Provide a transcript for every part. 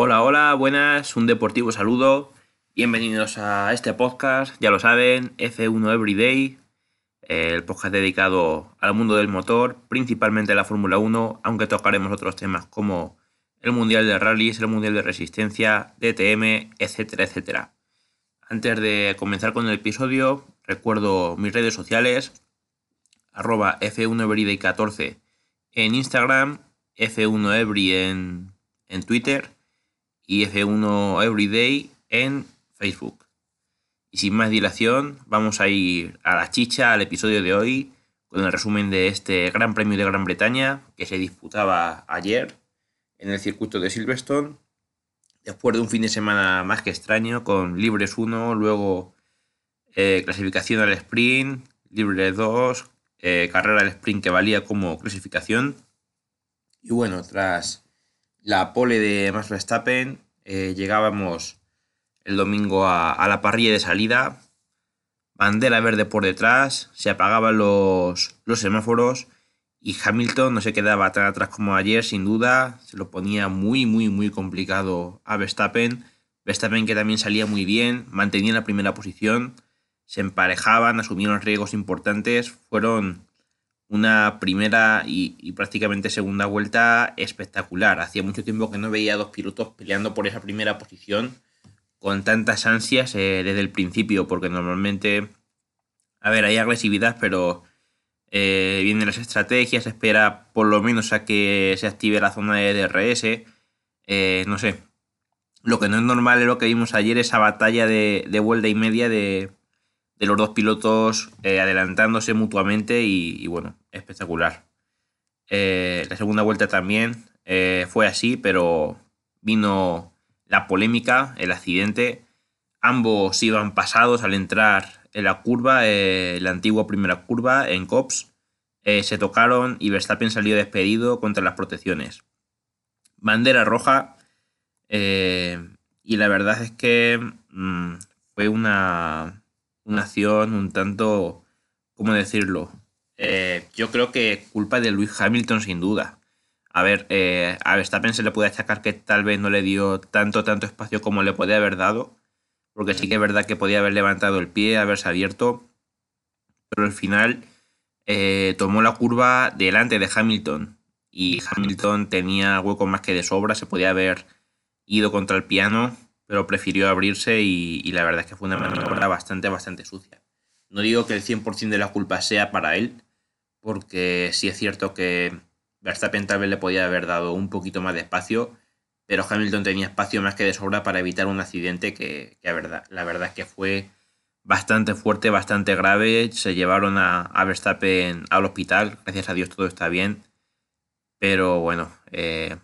Hola, hola, buenas, un deportivo saludo. Bienvenidos a este podcast, ya lo saben, F1 Everyday, el podcast dedicado al mundo del motor, principalmente la Fórmula 1, aunque tocaremos otros temas como el Mundial de Rallys, el Mundial de Resistencia, DTM, etcétera, etcétera. Antes de comenzar con el episodio, recuerdo mis redes sociales, arroba F1Everyday14 en Instagram, F1Every en, en Twitter y F1 Everyday en Facebook. Y sin más dilación, vamos a ir a la chicha, al episodio de hoy, con el resumen de este Gran Premio de Gran Bretaña que se disputaba ayer en el circuito de Silverstone. Después de un fin de semana más que extraño, con libres 1, luego eh, clasificación al sprint, libre 2, eh, carrera al sprint que valía como clasificación. Y bueno, tras la pole de Max Verstappen, eh, llegábamos el domingo a, la parrilla de salida, bandera verde por detrás, se apagaban los, los semáforos y Hamilton no se quedaba tan atrás como ayer, sin duda, se lo ponía muy, muy, muy complicado a Verstappen. Verstappen que también salía muy bien, mantenía la primera posición, se emparejaban, asumieron riesgos importantes, fueron una primera y, prácticamente segunda vuelta espectacular. Hacía mucho tiempo que no veía a dos pilotos peleando por esa primera posición con tantas ansias eh, desde el principio, porque normalmente, a ver, hay agresividad, pero eh, vienen las estrategias, espera por lo menos a que se active la zona de DRS, eh, no sé. Lo que no es normal es lo que vimos ayer, esa batalla de, de vuelta y media de, de los dos pilotos eh, adelantándose mutuamente y, bueno, espectacular. Eh, la segunda vuelta también eh, fue así, pero vino la polémica, el accidente. Ambos iban pasados al entrar en la curva, la antigua primera curva en Cops. se tocaron y Verstappen salió despedido contra las protecciones. Bandera roja. y la verdad es que mm, fue una, una acción un tanto, ¿cómo decirlo? Eh, yo creo que culpa de Luis Hamilton sin duda. A ver, eh, a Verstappen se le puede achacar que tal vez no le dio tanto, tanto espacio como le podía haber dado, porque sí que es verdad que podía haber levantado el pie, haberse abierto, pero al final eh, tomó la curva delante de Hamilton y Hamilton tenía hueco más que de sobra, se podía haber ido contra el piano pero prefirió abrirse y, la verdad es que fue una maniobra bastante, bastante sucia. No digo que el 100% de la culpa sea para él, porque sí es cierto que Verstappen tal vez le podía haber dado un poquito más de espacio, pero Hamilton tenía espacio más que de sobra para evitar un accidente que, la, verdad, la verdad es que fue bastante fuerte, bastante grave. Se llevaron a, Verstappen al hospital, gracias a Dios todo está bien, pero bueno, eh,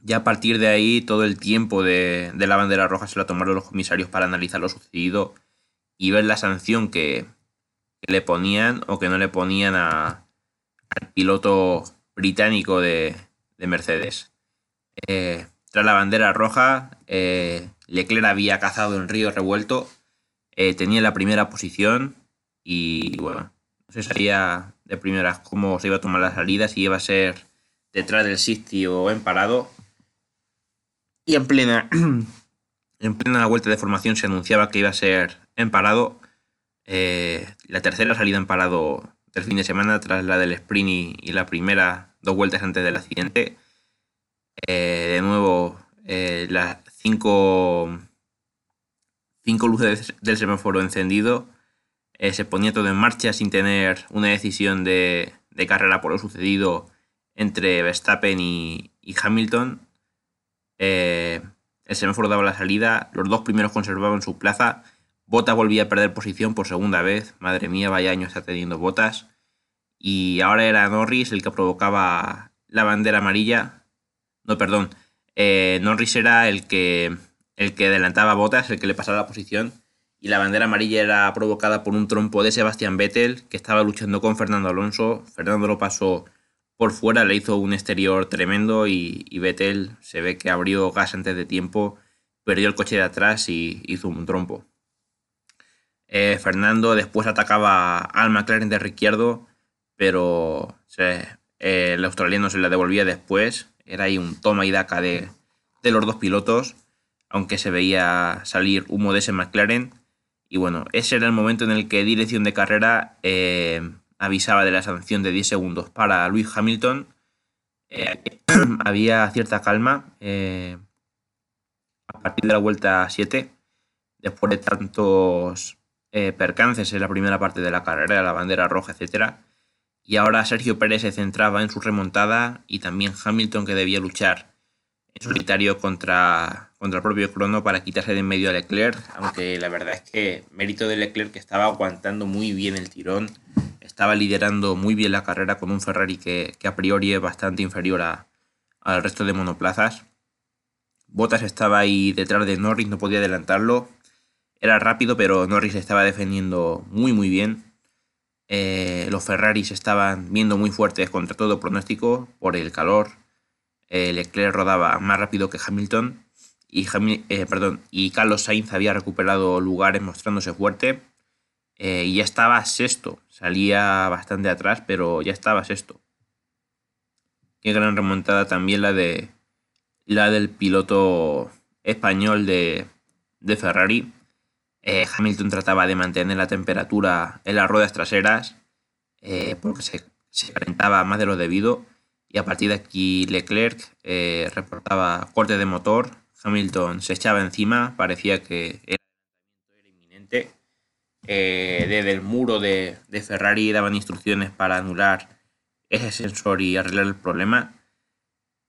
ya a partir de ahí, todo el tiempo de, la bandera roja se lo tomaron los comisarios para analizar lo sucedido y ver la sanción que, le ponían o que no le ponían a, al piloto británico de, Mercedes. Eh, tras la bandera roja, eh, Leclerc había cazado en río revuelto, eh, tenía la primera posición y bueno, no se sabía de primeras cómo se iba a tomar la salida, si iba a ser detrás del sitio o en parado y en plena, en plena vuelta de formación se anunciaba que iba a ser en parado. Eh, la tercera salida en parado del fin de semana tras la del sprint y, la primera dos vueltas antes del accidente. Eh, de nuevo, eh, las cinco, cinco luces del semáforo encendido. se ponía todo en marcha sin tener una decisión de, carrera por lo sucedido entre Verstappen y Hamilton. El semáforo daba la salida, los dos primeros conservaban su plaza, Bota volvía a perder posición por segunda vez, madre mía, vaya año está teniendo Botas, y ahora era Norris el que provocaba la bandera amarilla, no, perdón, eh, Norris era el que, el que adelantaba Botas, el que le pasaba la posición, y la bandera amarilla era provocada por un trompo de Sebastián Vettel, que estaba luchando con Fernando Alonso, Fernando lo pasó por fuera le hizo un exterior tremendo y, y, Vettel se ve que abrió gas antes de tiempo, perdió el coche de atrás y hizo un trompo. Eh, Fernando después atacaba al McLaren de Ricciardo, pero eh, el australiano se la devolvía después. Era ahí un toma y daca de, los dos pilotos, aunque se veía salir humo de ese McLaren. Y bueno, ese era el momento en el que dirección de carrera eh, avisaba de la sanción de 10 segundos para Luis Hamilton. Había cierta calma a partir de la vuelta 7, después de tantos percances en la primera parte de la carrera, la bandera roja, etcétera y ahora Sergio Pérez se centraba en su remontada y también Hamilton que debía luchar en solitario contra, contra el propio Crono para quitarse de en medio a Leclerc, aunque la verdad es que mérito de Leclerc que estaba aguantando muy bien el tirón, estaba liderando muy bien la carrera con un Ferrari que, a priori es bastante inferior al resto de monoplazas. Bottas estaba ahí detrás de Norris, no podía adelantarlo. Era rápido, pero Norris estaba defendiendo muy muy bien. Eh, los Ferraris estaban viendo muy fuertes contra todo pronóstico por el calor. Eh, Leclerc rodaba más rápido que Hamilton y, eh, y Carlos Sainz había recuperado lugares mostrándose fuerte y ya estaba sexto. Salía bastante atrás, pero ya estaba sexto. Qué gran remontada también la de la del piloto español de, de Ferrari, eh, Hamilton trataba de mantener la temperatura en las ruedas traseras eh, porque se, calentaba más de lo debido y a partir de aquí Leclerc eh, reportaba corte de motor, Hamilton se echaba encima, parecía que era inminente. desde el muro de, de Ferrari daban instrucciones para anular ese sensor y arreglar el problema,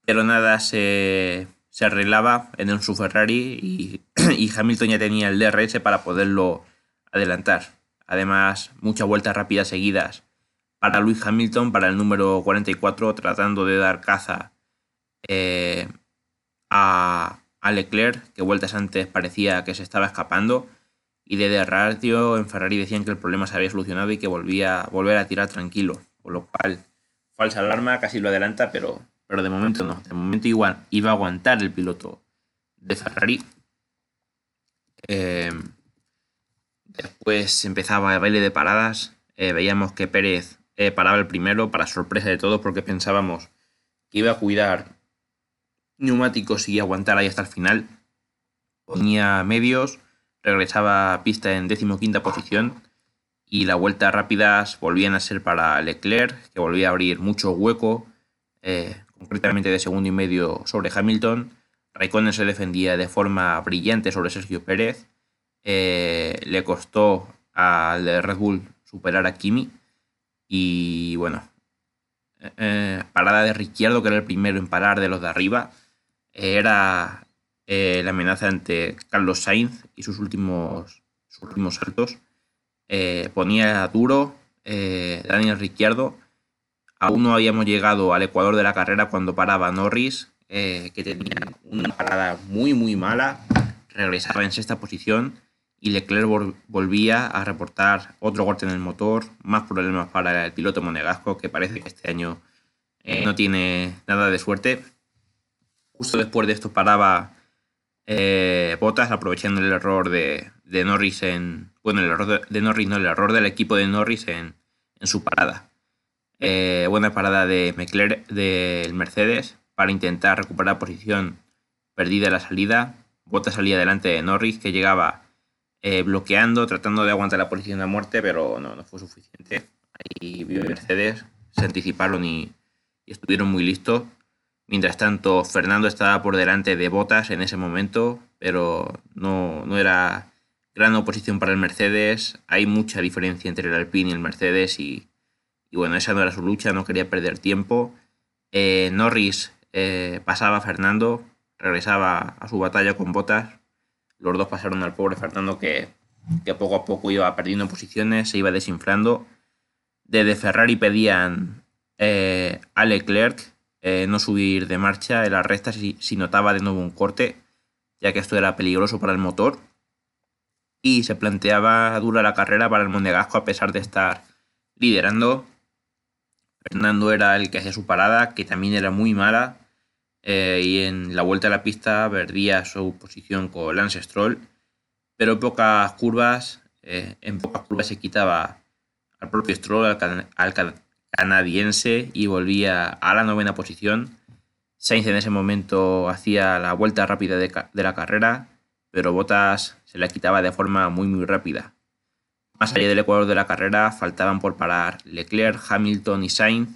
pero nada se, se arreglaba en su Ferrari y, Hamilton ya tenía el DRS para poderlo adelantar. Además, muchas vueltas rápidas seguidas para Luis Hamilton, para el número 44, tratando de dar caza eh, a, Leclerc, que vueltas antes parecía que se estaba escapando. Y desde radio en Ferrari decían que el problema se había solucionado y que volvía volver a tirar tranquilo. Con lo cual, falsa alarma, casi lo adelanta, pero pero de momento no. De momento igual iba a aguantar el piloto de Ferrari. Eh, después empezaba el baile de paradas. Eh, veíamos que Pérez eh, paraba el primero para sorpresa de todos porque pensábamos que iba a cuidar neumáticos y aguantar ahí hasta el final. Ponía medios, regresaba a pista en decimoquinta posición y las vueltas rápidas volvían a ser para Leclerc, que volvía a abrir mucho hueco concretamente de segundo y medio sobre Hamilton. Raikkonen se defendía de forma brillante sobre Sergio Pérez. Eh, le costó al Red Bull superar a Kimi. Y bueno, eh, eh, parada de Ricciardo, que era el primero en parar de los de arriba. era la amenaza ante Carlos Sainz y sus últimos, sus últimos saltos. ponía duro Daniel Ricciardo Aún no habíamos llegado al ecuador de la carrera cuando paraba Norris, eh, que tenía una parada muy muy mala, regresaba en sexta posición y Leclerc volvía a reportar otro golpe en el motor, más problemas para el piloto monegasco que parece que este año eh, no tiene nada de suerte. Justo después de esto paraba eh, Bottas aprovechando el error de, Norris en... Bueno, el error de, Norris, no, el error del equipo de Norris en su parada. Buena parada de del Mercedes para intentar recuperar posición perdida en la salida. Bota salía delante de Norris que llegaba eh, bloqueando, tratando de aguantar la posición de muerte, pero no, fue suficiente. Ahí vio Mercedes, se anticiparon y, estuvieron muy listos. Mientras tanto, Fernando estaba por delante de Botas en ese momento, pero no, era gran oposición para el Mercedes. Hay mucha diferencia entre el Alpine y el Mercedes y y bueno, esa no era su lucha, no quería perder tiempo. Eh, Norris eh, pasaba Fernando, regresaba a su batalla con botas. Los dos pasaron al pobre Fernando que, poco a poco iba perdiendo posiciones, se iba desinflando. Desde Ferrari pedían eh, a Leclerc no subir de marcha en las rectas si, si notaba de nuevo un corte, ya que esto era peligroso para el motor. Y se planteaba dura la carrera para el Monegasco a pesar de estar liderando Fernando era el que hacía su parada, que también era muy mala. Eh, y en la vuelta a la pista perdía su posición con Lance Stroll. Pero en pocas curvas, eh, en pocas curvas se quitaba al propio Stroll, al, canadiense, y volvía a la novena posición. Sainz en ese momento hacía la vuelta rápida de, la carrera, pero Bottas se la quitaba de forma muy muy rápida. Más allá del ecuador de la carrera faltaban por parar Leclerc, Hamilton y Sainz,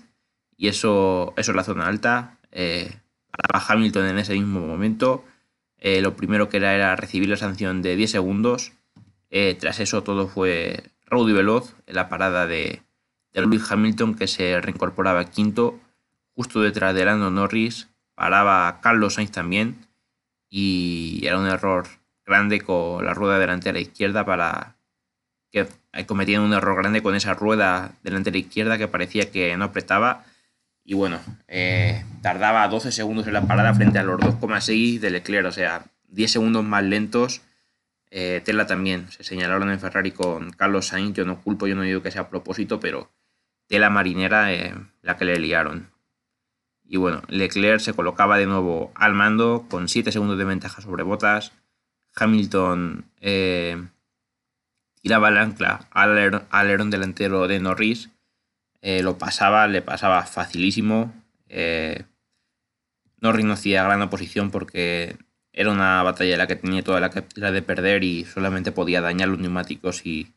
y eso, eso es la zona alta. Eh, paraba Hamilton en ese mismo momento. Eh, lo primero que era era recibir la sanción de 10 segundos. Eh, tras eso todo fue raudo y veloz la parada de, de Lewis Hamilton que se reincorporaba quinto justo detrás de Lando Norris paraba Carlos Sainz también y era un error grande con la rueda delantera izquierda para que cometían un error grande con esa rueda delantera izquierda que parecía que no apretaba y bueno, eh, tardaba 12 segundos en la parada frente a los 2,6 de Leclerc, o sea, 10 segundos más lentos. Eh, Tela también se señalaron en Ferrari con Carlos Sainz, yo no culpo, yo no digo que sea a propósito, pero tela marinera eh, la que le liaron. Y bueno, Leclerc se colocaba de nuevo al mando con 7 segundos de ventaja sobre Botas. Hamilton eh, tiraba el ancla al alerón delantero de Norris. Eh, lo pasaba, le pasaba facilísimo. Eh, no hacía gran oposición porque era una batalla la que tenía toda la, la de perder y solamente podía dañar los neumáticos y,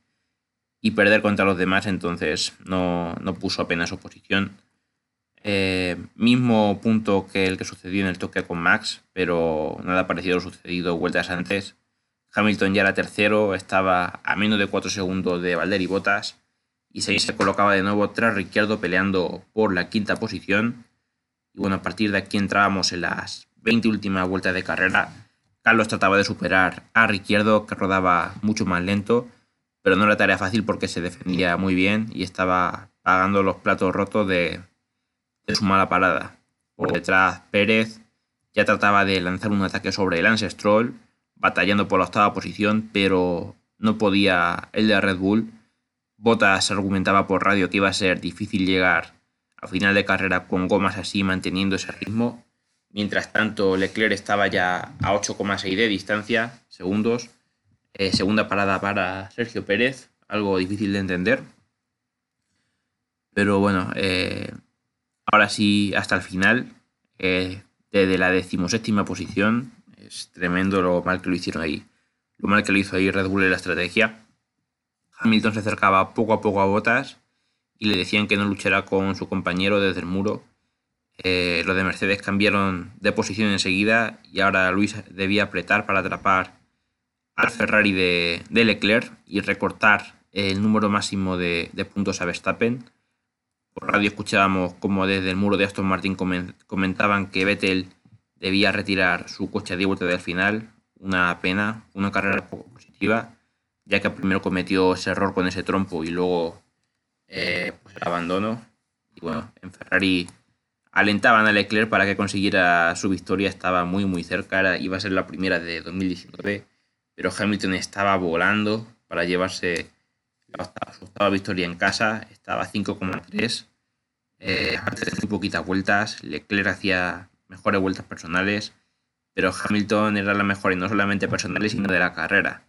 y perder contra los demás, entonces no, no puso apenas oposición. Eh, mismo punto que el que sucedió en el toque con Max, pero nada parecido sucedido vueltas antes. Hamilton ya era tercero, estaba a menos de 4 segundos de Valder y Botas, y se colocaba de nuevo tras Ricciardo peleando por la quinta posición. Y bueno, a partir de aquí entrábamos en las 20 últimas vueltas de carrera. Carlos trataba de superar a Ricciardo, que rodaba mucho más lento, pero no era tarea fácil porque se defendía muy bien y estaba pagando los platos rotos de, de su mala parada. Por detrás, Pérez ya trataba de lanzar un ataque sobre el Lance Stroll, batallando por la octava posición, pero no podía el de Red Bull. Bottas argumentaba por radio que iba a ser difícil llegar al final de carrera con gomas así manteniendo ese ritmo. Mientras tanto, Leclerc estaba ya a 8,6 de distancia, segundos. Eh, segunda parada para Sergio Pérez, algo difícil de entender. Pero bueno, eh, Ahora sí, hasta el final, eh, desde la decimoséptima posición, es tremendo lo mal que lo hicieron ahí. Lo mal que lo hizo ahí Red Bull en la estrategia. Hamilton se acercaba poco a poco a Botas y le decían que no luchara con su compañero desde el muro. Eh, los de Mercedes cambiaron de posición enseguida y ahora Luis debía apretar para atrapar al Ferrari de, Leclerc y recortar el número máximo de puntos a Verstappen por radio escuchábamos como desde el muro de Aston Martin comentaban que Vettel debía retirar su coche de vuelta del final. Una pena, una carrera poco positiva, ya que primero cometió ese error con ese trompo y luego eh, pues el abandono. Y bueno, en Ferrari alentaban a Leclerc para que consiguiera su victoria, estaba muy muy cerca, iba a ser la primera de 2019, pero Hamilton estaba volando para llevarse su octava victoria en casa, estaba a 5,3. Eh, muy poquitas vueltas, Leclerc hacía mejores vueltas personales, pero Hamilton era la mejor y no solamente personales, sino de la carrera.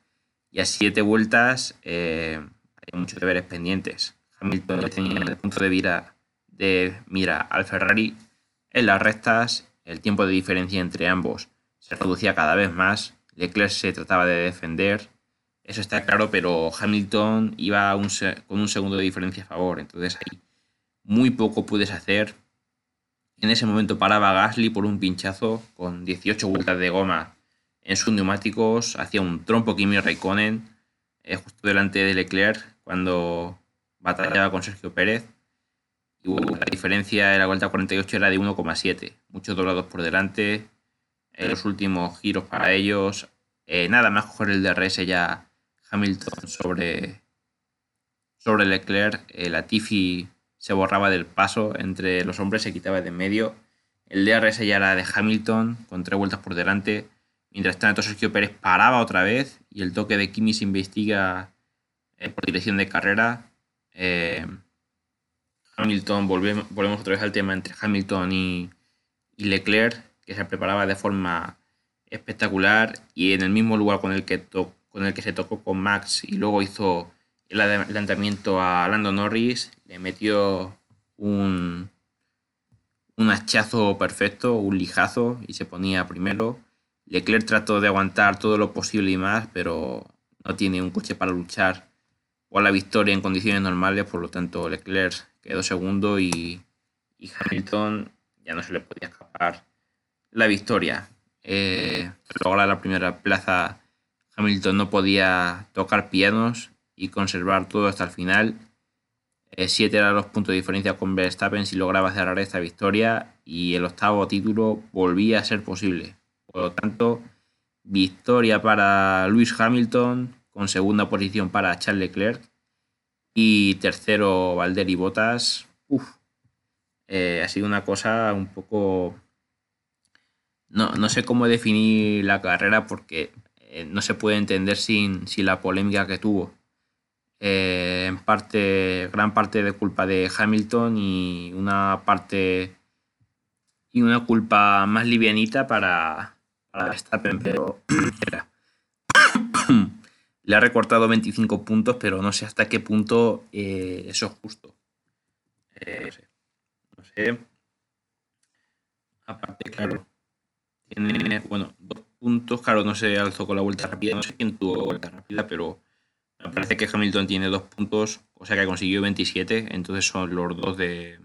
Y a siete vueltas eh, hay muchos deberes pendientes. Hamilton tenía el punto de mira, de mira al Ferrari en las rectas, el tiempo de diferencia entre ambos se reducía cada vez más, Leclerc se trataba de defender, eso está claro, pero Hamilton iba con un segundo de diferencia a favor. Entonces ahí muy poco puedes hacer. En ese momento paraba Gasly por un pinchazo con 18 vueltas de goma en sus neumáticos. Hacía un trompo Kimi Raikkonen eh, justo delante de Leclerc cuando batallaba con Sergio Pérez. Y la diferencia en la vuelta 48 era de 1,7. Muchos doblados por delante. En los últimos giros para ellos. Eh, nada más coger el DRS ya Hamilton sobre, sobre Leclerc, Latifi se borraba del paso entre los hombres, se quitaba de medio. El DRS ya era de Hamilton, con tres vueltas por delante. Mientras tanto, Sergio Pérez paraba otra vez y el toque de Kimi se investiga eh, por dirección de carrera. Eh, Hamilton, volvemos, volvemos otra vez al tema entre Hamilton y, Leclerc, que se preparaba de forma espectacular y en el mismo lugar con el que con el que se tocó con Max y luego hizo el adelantamiento a Lando Norris, le metió un, un hachazo perfecto, un lijazo y se ponía primero. Leclerc trató de aguantar todo lo posible y más, pero no tiene un coche para luchar por la victoria en condiciones normales, por lo tanto Leclerc quedó segundo y, Hamilton ya no se le podía escapar la victoria. Eh, la primera plaza, Hamilton no podía tocar pianos y conservar todo hasta el final. 7 eh, eran los puntos de diferencia con Verstappen si lograba cerrar esta victoria y el octavo título volvía a ser posible. Por lo tanto, victoria para Lewis Hamilton con segunda posición para Charles Leclerc y tercero Valtteri Bottas. Eh, ha sido una cosa un poco... No, no, sé cómo definir la carrera porque eh, no se puede entender sin, sin la polémica que tuvo. Eh, en parte, gran parte de culpa de Hamilton y una parte y una culpa más livianita para, para Verstappen, pero le ha recortado 25 puntos, pero no sé hasta qué punto eh, eso es justo. Eh, no sé. Aparte, claro, tiene, bueno, dos puntos, claro, no se alzó con la vuelta rápida, no sé quién tuvo vuelta rápida, pero me parece que Hamilton tiene dos puntos, o sea que consiguió 27, entonces son los dos de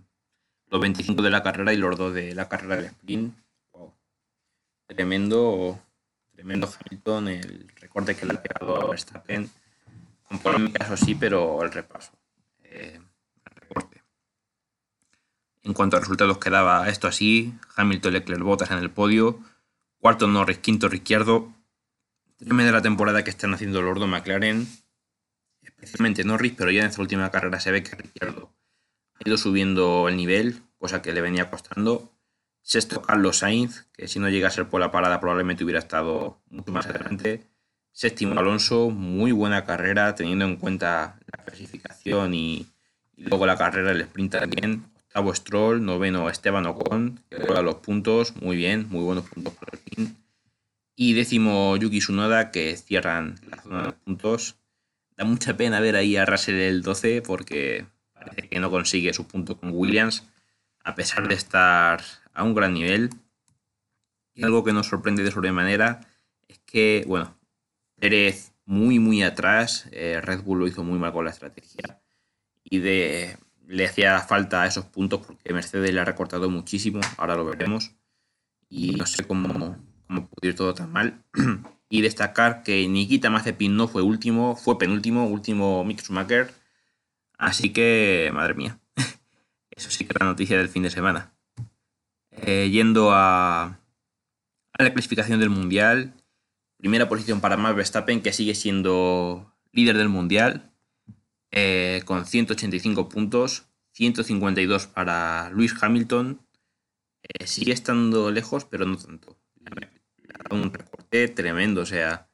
los 25 de la carrera y los dos de la carrera del sprint. Tremendo, tremendo Hamilton, el recorte que le ha pegado a Verstappen. Con polémica, eso sí, pero el repaso. Eh, recorte. En cuanto a resultados quedaba esto así, Hamilton, Leclerc, Bottas en el podio, cuarto Norris, quinto Ricciardo. Tremenda la temporada que están haciendo los dos McLaren, especialmente Norris, pero ya en esta última carrera se ve que Ricciardo ha ido subiendo el nivel, cosa que le venía costando. Sexto Carlos Sainz, que si no llega a ser por la parada probablemente hubiera estado mucho más adelante. Séptimo Alonso, muy buena carrera teniendo en cuenta la clasificación y, luego la carrera del sprint también. Octavo Stroll, noveno Esteban Ocon, que juega los puntos, muy bien, muy buenos puntos por el fin. Y décimo Yuki Tsunoda, que cierran la zona de puntos Da mucha pena ver ahí a Russell el 12 porque parece que no consigue su punto con Williams, a pesar de estar a un gran nivel. Y algo que nos sorprende de sobremanera es que, bueno, Pérez muy, muy atrás, eh, Red Bull lo hizo muy mal con la estrategia y de, le hacía falta esos puntos porque Mercedes le ha recortado muchísimo, ahora lo veremos. Y no sé cómo, cómo pudo ir todo tan mal. Y destacar que Nikita Mazepin no fue último, fue penúltimo, último Schumacher. Así que, madre mía, eso sí que es la noticia del fin de semana. Eh, yendo a, la clasificación del Mundial, primera posición para Max Verstappen, que sigue siendo líder del Mundial, eh, con 185 puntos, 152 para Luis Hamilton. Eh, sigue estando lejos, pero no tanto un recorte tremendo, o sea,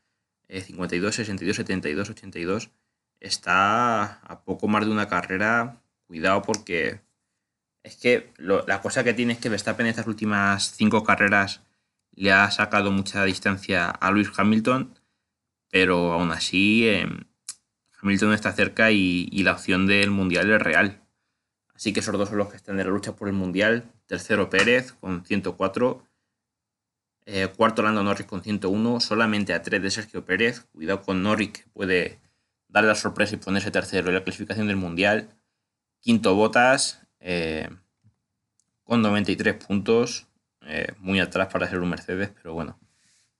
52, 62, 72, 82. Está a poco más de una carrera. Cuidado porque es que la cosa que tiene es que Verstappen en estas últimas cinco carreras le ha sacado mucha distancia a Lewis Hamilton, pero aún así em, Hamilton está cerca y, la opción del Mundial es real. Así que esos dos son los que están en la lucha por el Mundial. Tercero Pérez con 104 eh, cuarto Lando Norris con 101, solamente a 3 de Sergio Pérez. Cuidado con Norris que puede dar la sorpresa y ponerse tercero en la clasificación del Mundial. Quinto Botas eh, con 93 puntos. Eh, muy atrás para ser un Mercedes, pero bueno,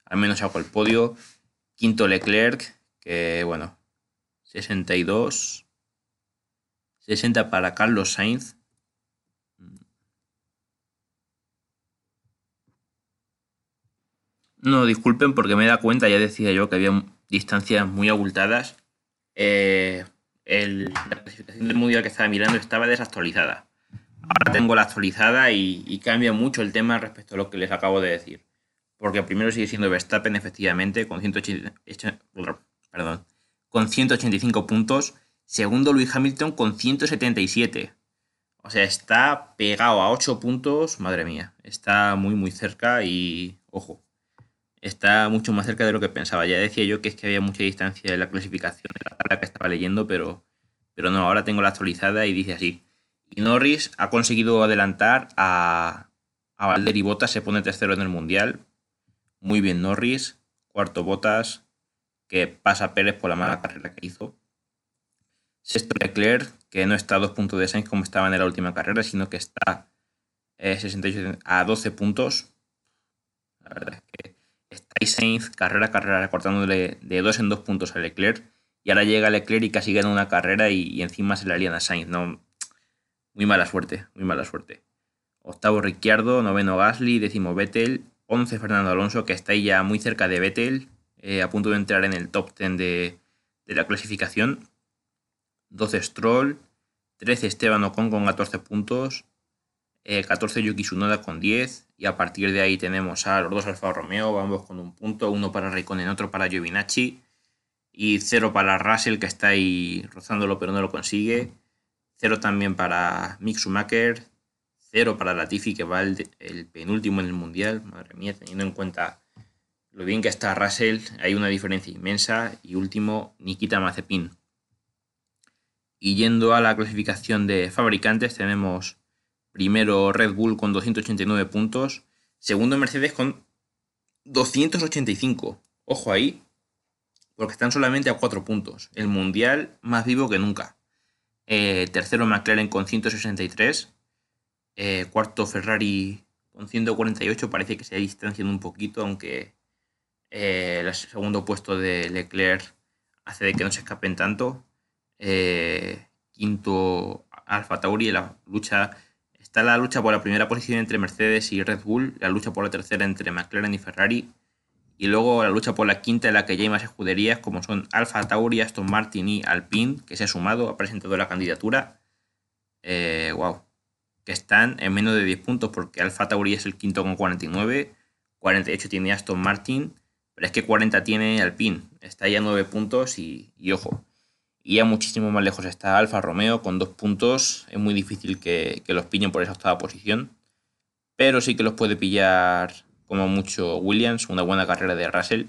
al menos hago el podio. Quinto Leclerc, que bueno, 62. 60 para Carlos Sainz, No, disculpen porque me da cuenta, ya decía yo que había distancias muy abultadas. Eh, la clasificación del mundial que estaba mirando estaba desactualizada. Ahora tengo la actualizada y, cambia mucho el tema respecto a lo que les acabo de decir. Porque primero sigue siendo Verstappen, efectivamente, con, 180, perdón, con 185 puntos. Segundo, Luis Hamilton con 177. O sea, está pegado a 8 puntos. Madre mía, está muy, muy cerca y, ojo, está mucho más cerca de lo que pensaba. Ya decía yo que es que había mucha distancia en la clasificación de la tabla que estaba leyendo, pero, pero no, ahora tengo la actualizada y dice así. Y Norris ha conseguido adelantar a, a Valder y Botas, se pone tercero en el Mundial. Muy bien Norris, cuarto Botas, que pasa Pérez por la mala carrera que hizo. Sexto Leclerc, que no está a dos puntos de Sainz como estaba en la última carrera, sino que está eh, a 12 puntos. La verdad es que está Sainz carrera a carrera recortándole de dos en dos puntos a Leclerc. Y ahora llega Leclerc y casi gana una carrera y, encima se la lían a Sainz. No, muy mala suerte, muy mala suerte. Octavo Ricciardo, noveno Gasly, décimo Vettel, once Fernando Alonso, que está ahí ya muy cerca de Vettel, eh, a punto de entrar en el top 10 de, la clasificación. 12 Stroll, 13 Esteban Ocon con 14 puntos, 14 eh, Yuki Tsunoda con 10 y a partir de ahí tenemos a los dos Alfa Romeo, ambos con un punto, uno para Raikkonen, otro para Giovinacci y cero para Russell que está ahí rozándolo pero no lo consigue, cero también para Mick Schumacher, cero para Latifi que va el, el penúltimo en el Mundial, madre mía, teniendo en cuenta lo bien que está Russell, hay una diferencia inmensa y último Nikita Mazepin. Y yendo a la clasificación de fabricantes tenemos Primero Red Bull con 289 puntos. Segundo Mercedes con 285. Ojo ahí, porque están solamente a 4 puntos. El Mundial más vivo que nunca. Eh, tercero McLaren con 163. Eh, cuarto Ferrari con 148. Parece que se ha distanciado un poquito, aunque eh, el segundo puesto de Leclerc hace de que no se escapen tanto. quinto Alfa Tauri, la lucha Está la lucha por la primera posición entre Mercedes y Red Bull, la lucha por la tercera entre McLaren y Ferrari, y luego la lucha por la quinta en la que ya hay más escuderías como son Alfa Tauri, Aston Martin y Alpine, que se ha sumado, ha presentado la candidatura. Eh, wow, que están en menos de 10 puntos porque Alfa Tauri es el quinto con 49, 48 tiene Aston Martin, pero es que 40 tiene Alpine, está ya a 9 puntos y ojo, y ya muchísimo más lejos está Alfa Romeo con dos puntos. Es muy difícil que, los pillen por esa octava posición. Pero sí que los puede pillar como mucho Williams, una buena carrera de Russell.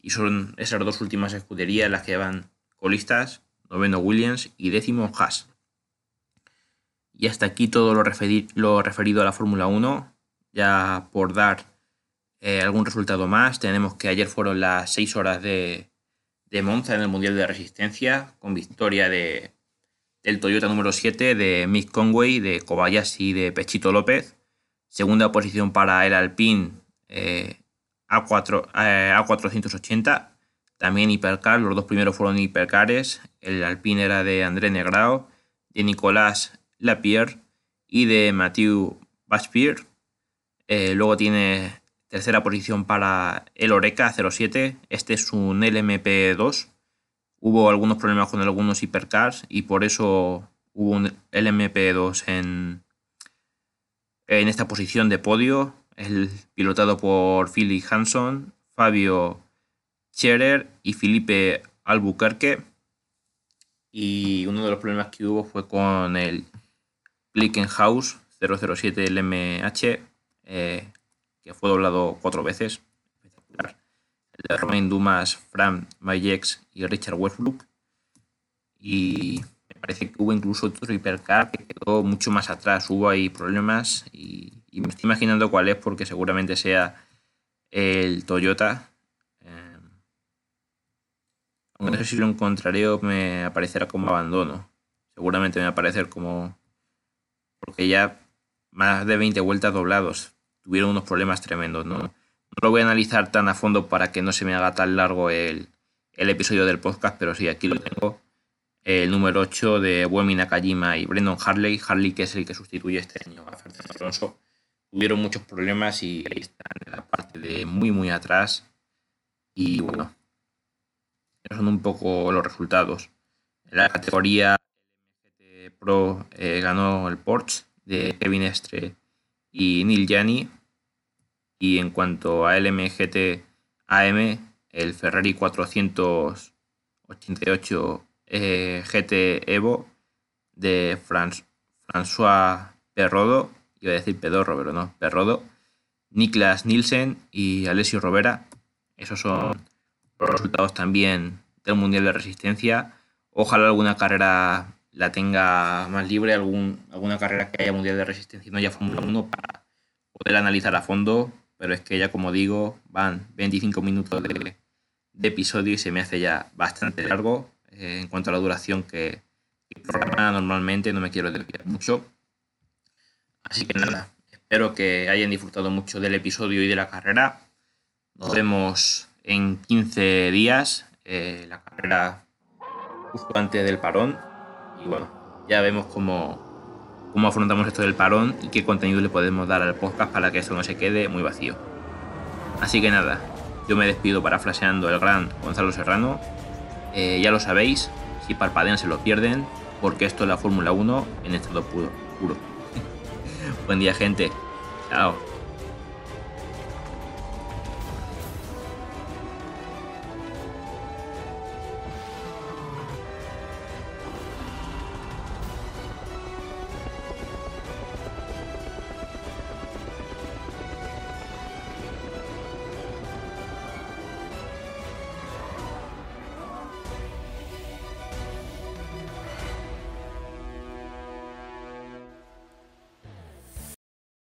Y son esas dos últimas escuderías las que van colistas. Noveno Williams y décimo Haas. Y hasta aquí todo lo, referido a la Fórmula 1. Ya por dar eh, algún resultado más, tenemos que ayer fueron las 6 horas de, de Monza en el Mundial de Resistencia, con victoria de, del Toyota número 7, de Mick Conway, de Kobayashi y de Pechito López. Segunda posición para el Alpine eh, A4, eh, A480, también hipercar. Los dos primeros fueron hipercares. El Alpine era de André Negrao, de Nicolás Lapierre y de Mathieu Baspierre. Eh, luego tiene Tercera posición para el Oreca 07. Este es un LMP2. Hubo algunos problemas con algunos hipercars y por eso hubo un LMP2 en, en esta posición de podio. El pilotado por Philip Hanson, Fabio Scherer y Felipe Albuquerque. Y uno de los problemas que hubo fue con el Blickenhaus 007 LMH. Eh, que fue doblado cuatro veces. El de Romain Dumas, Fran Mayex y Richard Westbrook. Y me parece que hubo incluso otro hipercar que quedó mucho más atrás. Hubo ahí problemas y, me estoy imaginando cuál es porque seguramente sea el Toyota. Eh, no sé si lo encontraré o me aparecerá como abandono. Seguramente me va a aparecer como... Porque ya más de 20 vueltas doblados tuvieron unos problemas tremendos. ¿no? lo voy a analizar tan a fondo para que no se me haga tan largo el, episodio del podcast, pero sí, aquí lo tengo. El número 8 de Buemi Nakajima y Brendan Harley. Harley, que es el que sustituye este año a Fernando Alonso. Tuvieron muchos problemas y ahí están en la parte de muy, muy atrás. Y bueno, son un poco los resultados. En la categoría Pro eh, ganó el Porsche de Kevin Estre y Neil Jani. Y en cuanto a LMGT AM, el Ferrari 488 eh, GT Evo de François Perrodo, iba a decir Pedorro, pero no, Perrodo, Niklas Nielsen y Alessio Robera. Esos son los resultados también del Mundial de Resistencia. Ojalá alguna carrera la tenga más libre, algún, alguna carrera que haya mundial de resistencia y no haya Fórmula 1 para poder analizar a fondo, pero es que ya como digo, van 25 minutos de, episodio y se me hace ya bastante largo eh, en cuanto a la duración que, que programa normalmente, no me quiero desviar mucho. Así que nada, espero que hayan disfrutado mucho del episodio y de la carrera. Nos vemos en 15 días, eh, la carrera justo antes del parón. Y bueno, ya vemos cómo, cómo afrontamos esto del parón y qué contenido le podemos dar al podcast para que esto no se quede muy vacío. Así que nada, yo me despido para flasheando el gran Gonzalo Serrano. Eh, ya lo sabéis, si parpadean se lo pierden, porque esto es la Fórmula 1 en estado puro. Buen día gente. Chao.